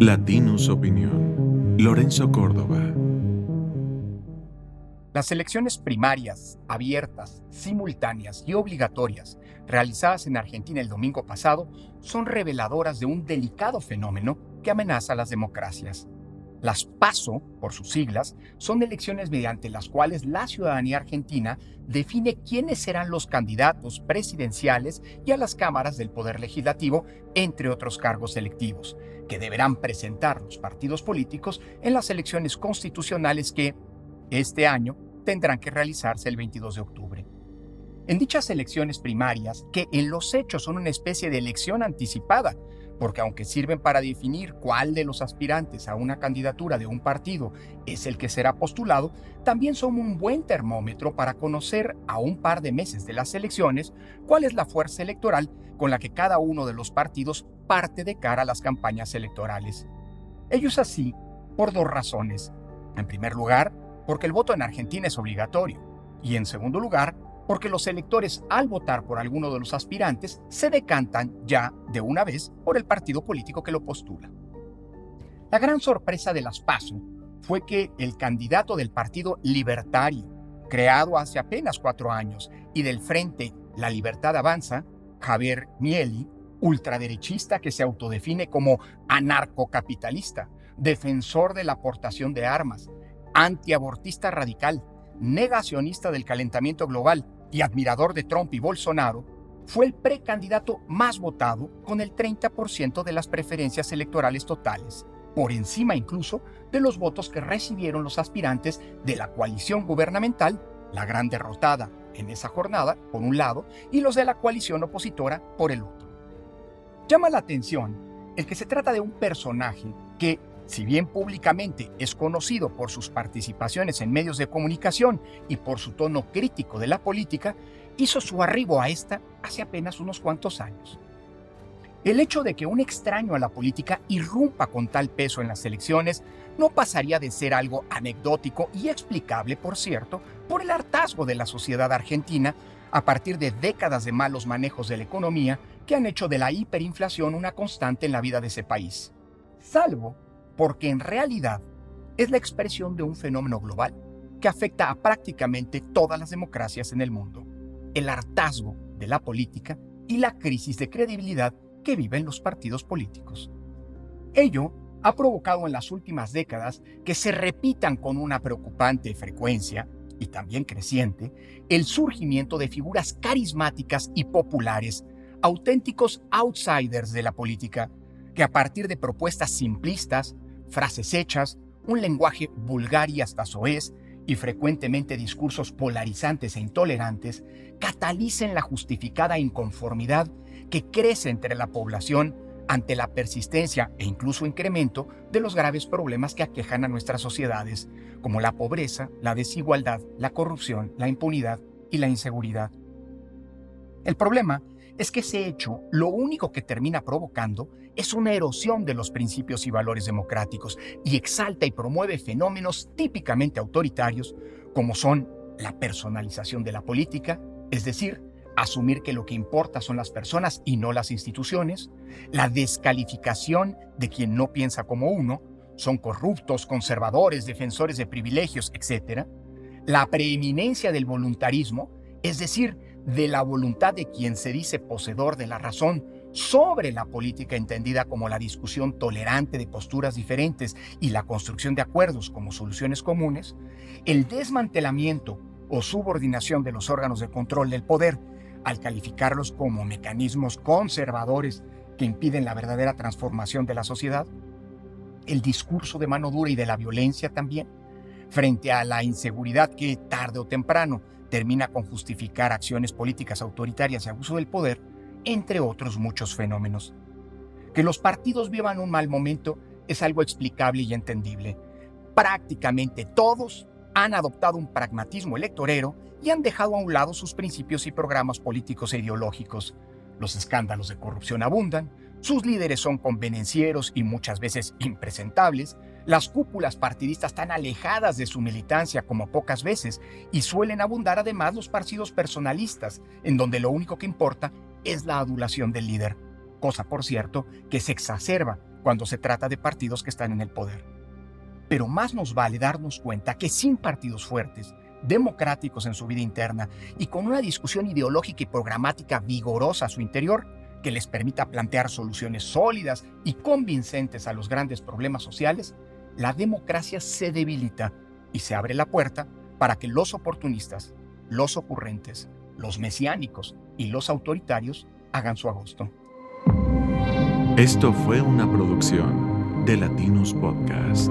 Latinus Opinión. Lorenzo Córdoba. Las elecciones primarias, abiertas, simultáneas y obligatorias realizadas en Argentina el domingo pasado son reveladoras de un delicado fenómeno que amenaza las democracias. Las PASO, por sus siglas, son elecciones mediante las cuales la ciudadanía argentina define quiénes serán los candidatos presidenciales y a las cámaras del Poder Legislativo, entre otros cargos electivos, que deberán presentar los partidos políticos en las elecciones constitucionales que, este año, tendrán que realizarse el 22 de octubre. En dichas elecciones primarias, que en los hechos son una especie de elección anticipada, porque aunque sirven para definir cuál de los aspirantes a una candidatura de un partido es el que será postulado, también son un buen termómetro para conocer a un par de meses de las elecciones cuál es la fuerza electoral con la que cada uno de los partidos parte de cara a las campañas electorales. Ello es así por dos razones. En primer lugar, porque el voto en Argentina es obligatorio. Y en segundo lugar, porque los electores al votar por alguno de los aspirantes se decantan ya de una vez por el partido político que lo postula. La gran sorpresa de las PASO fue que el candidato del Partido Libertario, creado hace apenas cuatro años, y del Frente La Libertad Avanza, Javier Mieli, ultraderechista que se autodefine como anarcocapitalista, defensor de la aportación de armas, antiabortista radical, negacionista del calentamiento global y admirador de Trump y Bolsonaro, fue el precandidato más votado con el 30% de las preferencias electorales totales, por encima incluso de los votos que recibieron los aspirantes de la coalición gubernamental, la gran derrotada en esa jornada, por un lado, y los de la coalición opositora por el otro. Llama la atención el que se trata de un personaje que si bien públicamente es conocido por sus participaciones en medios de comunicación y por su tono crítico de la política, hizo su arribo a esta hace apenas unos cuantos años. El hecho de que un extraño a la política irrumpa con tal peso en las elecciones no pasaría de ser algo anecdótico y explicable, por cierto, por el hartazgo de la sociedad argentina a partir de décadas de malos manejos de la economía que han hecho de la hiperinflación una constante en la vida de ese país. Salvo porque en realidad es la expresión de un fenómeno global que afecta a prácticamente todas las democracias en el mundo, el hartazgo de la política y la crisis de credibilidad que viven los partidos políticos. Ello ha provocado en las últimas décadas que se repitan con una preocupante frecuencia y también creciente el surgimiento de figuras carismáticas y populares, auténticos outsiders de la política, que a partir de propuestas simplistas, frases hechas, un lenguaje vulgar y hasta soez, y frecuentemente discursos polarizantes e intolerantes, catalicen la justificada inconformidad que crece entre la población ante la persistencia e incluso incremento de los graves problemas que aquejan a nuestras sociedades, como la pobreza, la desigualdad, la corrupción, la impunidad y la inseguridad. El problema es que ese hecho lo único que termina provocando es una erosión de los principios y valores democráticos y exalta y promueve fenómenos típicamente autoritarios como son la personalización de la política, es decir, asumir que lo que importa son las personas y no las instituciones, la descalificación de quien no piensa como uno, son corruptos, conservadores, defensores de privilegios, etc., la preeminencia del voluntarismo, es decir, de la voluntad de quien se dice poseedor de la razón sobre la política entendida como la discusión tolerante de posturas diferentes y la construcción de acuerdos como soluciones comunes, el desmantelamiento o subordinación de los órganos de control del poder al calificarlos como mecanismos conservadores que impiden la verdadera transformación de la sociedad, el discurso de mano dura y de la violencia también, frente a la inseguridad que tarde o temprano termina con justificar acciones políticas autoritarias y abuso del poder, entre otros muchos fenómenos. Que los partidos vivan un mal momento es algo explicable y entendible. Prácticamente todos han adoptado un pragmatismo electorero y han dejado a un lado sus principios y programas políticos e ideológicos. Los escándalos de corrupción abundan, sus líderes son convenencieros y muchas veces impresentables, las cúpulas partidistas están alejadas de su militancia como pocas veces y suelen abundar además los partidos personalistas, en donde lo único que importa es la adulación del líder, cosa por cierto que se exacerba cuando se trata de partidos que están en el poder. Pero más nos vale darnos cuenta que sin partidos fuertes, democráticos en su vida interna y con una discusión ideológica y programática vigorosa a su interior, que les permita plantear soluciones sólidas y convincentes a los grandes problemas sociales, la democracia se debilita y se abre la puerta para que los oportunistas, los ocurrentes, los mesiánicos y los autoritarios hagan su agosto. Esto fue una producción de Latinus Podcast.